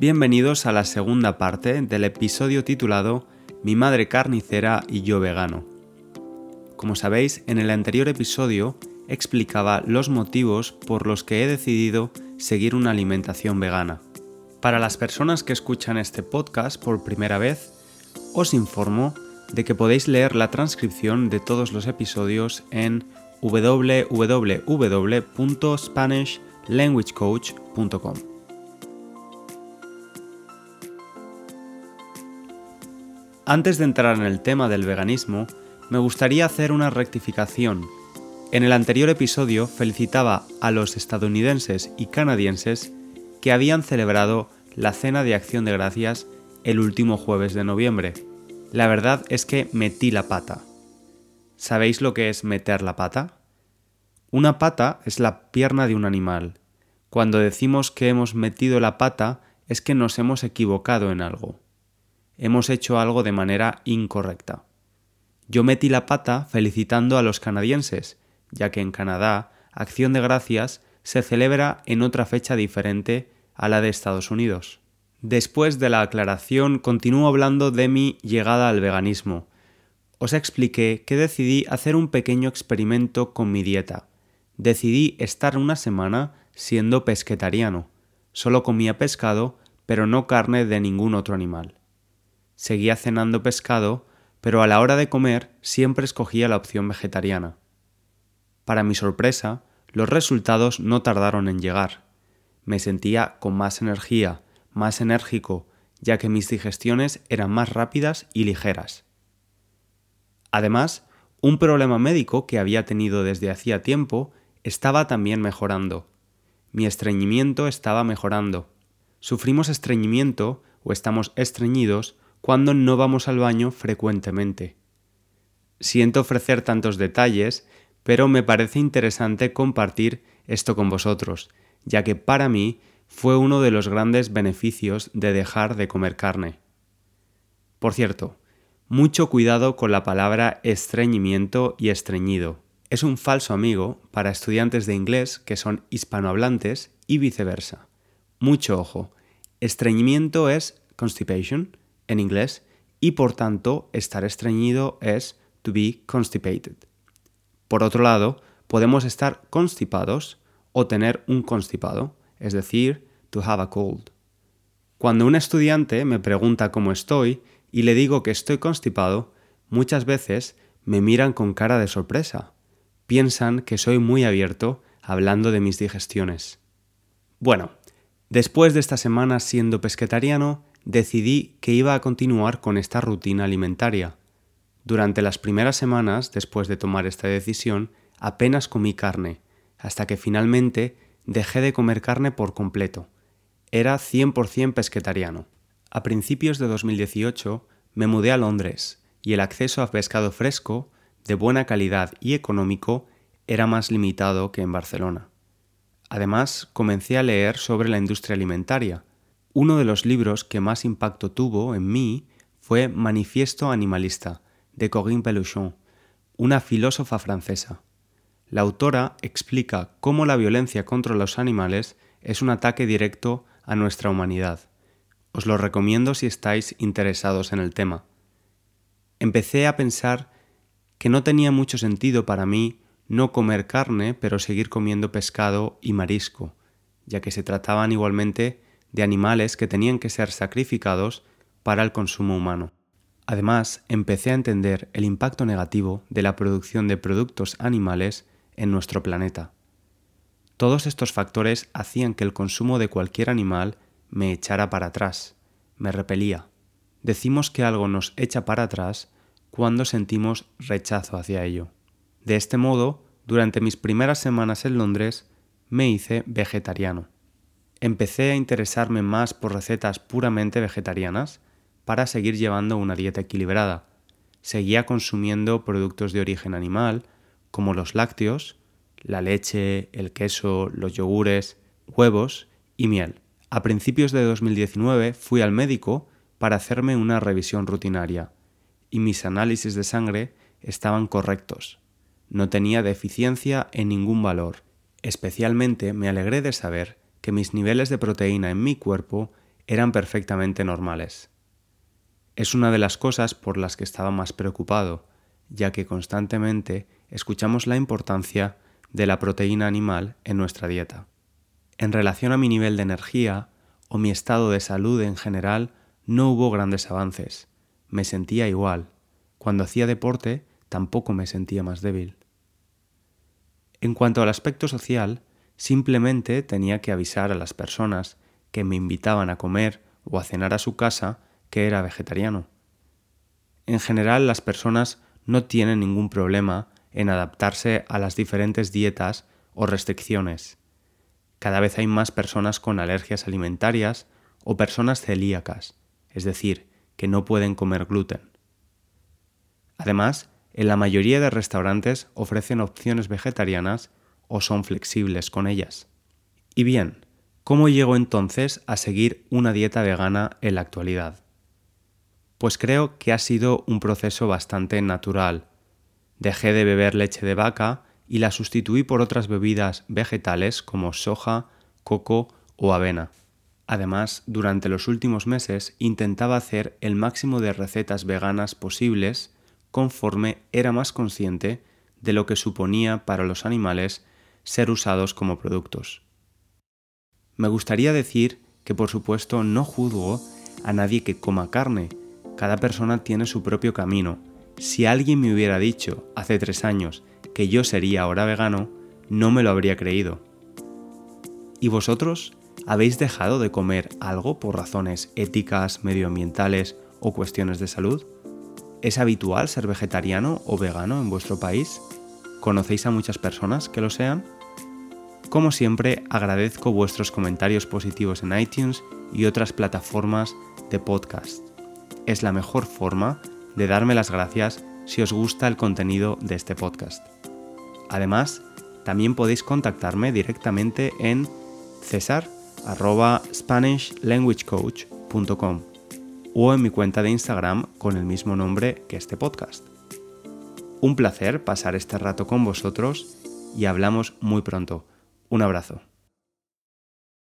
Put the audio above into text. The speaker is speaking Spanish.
Bienvenidos a la segunda parte del episodio titulado Mi madre carnicera y yo vegano. Como sabéis, en el anterior episodio explicaba los motivos por los que he decidido seguir una alimentación vegana. Para las personas que escuchan este podcast por primera vez, os informo de que podéis leer la transcripción de todos los episodios en www.spanishlanguagecoach.com. Antes de entrar en el tema del veganismo, me gustaría hacer una rectificación. En el anterior episodio felicitaba a los estadounidenses y canadienses que habían celebrado la Cena de Acción de Gracias el último jueves de noviembre. La verdad es que metí la pata. ¿Sabéis lo que es meter la pata? Una pata es la pierna de un animal. Cuando decimos que hemos metido la pata es que nos hemos equivocado en algo. Hemos hecho algo de manera incorrecta. Yo metí la pata felicitando a los canadienses, ya que en Canadá Acción de Gracias se celebra en otra fecha diferente a la de Estados Unidos. Después de la aclaración continúo hablando de mi llegada al veganismo. Os expliqué que decidí hacer un pequeño experimento con mi dieta. Decidí estar una semana siendo pesquetariano. Solo comía pescado, pero no carne de ningún otro animal. Seguía cenando pescado, pero a la hora de comer siempre escogía la opción vegetariana. Para mi sorpresa, los resultados no tardaron en llegar. Me sentía con más energía, más enérgico, ya que mis digestiones eran más rápidas y ligeras. Además, un problema médico que había tenido desde hacía tiempo estaba también mejorando. Mi estreñimiento estaba mejorando. Sufrimos estreñimiento o estamos estreñidos cuando no vamos al baño frecuentemente. Siento ofrecer tantos detalles, pero me parece interesante compartir esto con vosotros, ya que para mí fue uno de los grandes beneficios de dejar de comer carne. Por cierto, mucho cuidado con la palabra estreñimiento y estreñido. Es un falso amigo para estudiantes de inglés que son hispanohablantes y viceversa. Mucho ojo. Estreñimiento es constipation en inglés y por tanto estar estreñido es to be constipated. Por otro lado, podemos estar constipados o tener un constipado, es decir, to have a cold. Cuando un estudiante me pregunta cómo estoy y le digo que estoy constipado, muchas veces me miran con cara de sorpresa. Piensan que soy muy abierto hablando de mis digestiones. Bueno, después de esta semana siendo pesquetariano, decidí que iba a continuar con esta rutina alimentaria. Durante las primeras semanas, después de tomar esta decisión, apenas comí carne, hasta que finalmente dejé de comer carne por completo. Era 100% pesquetariano. A principios de 2018 me mudé a Londres y el acceso a pescado fresco, de buena calidad y económico, era más limitado que en Barcelona. Además, comencé a leer sobre la industria alimentaria, uno de los libros que más impacto tuvo en mí fue Manifiesto Animalista, de Corinne Peluchon, una filósofa francesa. La autora explica cómo la violencia contra los animales es un ataque directo a nuestra humanidad. Os lo recomiendo si estáis interesados en el tema. Empecé a pensar que no tenía mucho sentido para mí no comer carne, pero seguir comiendo pescado y marisco, ya que se trataban igualmente de animales que tenían que ser sacrificados para el consumo humano. Además, empecé a entender el impacto negativo de la producción de productos animales en nuestro planeta. Todos estos factores hacían que el consumo de cualquier animal me echara para atrás, me repelía. Decimos que algo nos echa para atrás cuando sentimos rechazo hacia ello. De este modo, durante mis primeras semanas en Londres, me hice vegetariano empecé a interesarme más por recetas puramente vegetarianas para seguir llevando una dieta equilibrada. Seguía consumiendo productos de origen animal, como los lácteos, la leche, el queso, los yogures, huevos y miel. A principios de 2019 fui al médico para hacerme una revisión rutinaria y mis análisis de sangre estaban correctos. No tenía deficiencia en ningún valor. Especialmente me alegré de saber que mis niveles de proteína en mi cuerpo eran perfectamente normales. Es una de las cosas por las que estaba más preocupado, ya que constantemente escuchamos la importancia de la proteína animal en nuestra dieta. En relación a mi nivel de energía o mi estado de salud en general, no hubo grandes avances. Me sentía igual. Cuando hacía deporte, tampoco me sentía más débil. En cuanto al aspecto social, simplemente tenía que avisar a las personas que me invitaban a comer o a cenar a su casa que era vegetariano. En general, las personas no tienen ningún problema en adaptarse a las diferentes dietas o restricciones. Cada vez hay más personas con alergias alimentarias o personas celíacas, es decir, que no pueden comer gluten. Además, en la mayoría de restaurantes ofrecen opciones vegetarianas o son flexibles con ellas. Y bien, ¿cómo llego entonces a seguir una dieta vegana en la actualidad? Pues creo que ha sido un proceso bastante natural. Dejé de beber leche de vaca y la sustituí por otras bebidas vegetales como soja, coco o avena. Además, durante los últimos meses intentaba hacer el máximo de recetas veganas posibles conforme era más consciente de lo que suponía para los animales ser usados como productos. Me gustaría decir que por supuesto no juzgo a nadie que coma carne, cada persona tiene su propio camino. Si alguien me hubiera dicho hace tres años que yo sería ahora vegano, no me lo habría creído. ¿Y vosotros? ¿Habéis dejado de comer algo por razones éticas, medioambientales o cuestiones de salud? ¿Es habitual ser vegetariano o vegano en vuestro país? ¿Conocéis a muchas personas que lo sean? Como siempre, agradezco vuestros comentarios positivos en iTunes y otras plataformas de podcast. Es la mejor forma de darme las gracias si os gusta el contenido de este podcast. Además, también podéis contactarme directamente en cesar.spanishlanguagecoach.com o en mi cuenta de Instagram con el mismo nombre que este podcast. Un placer pasar este rato con vosotros y hablamos muy pronto. Un abrazo.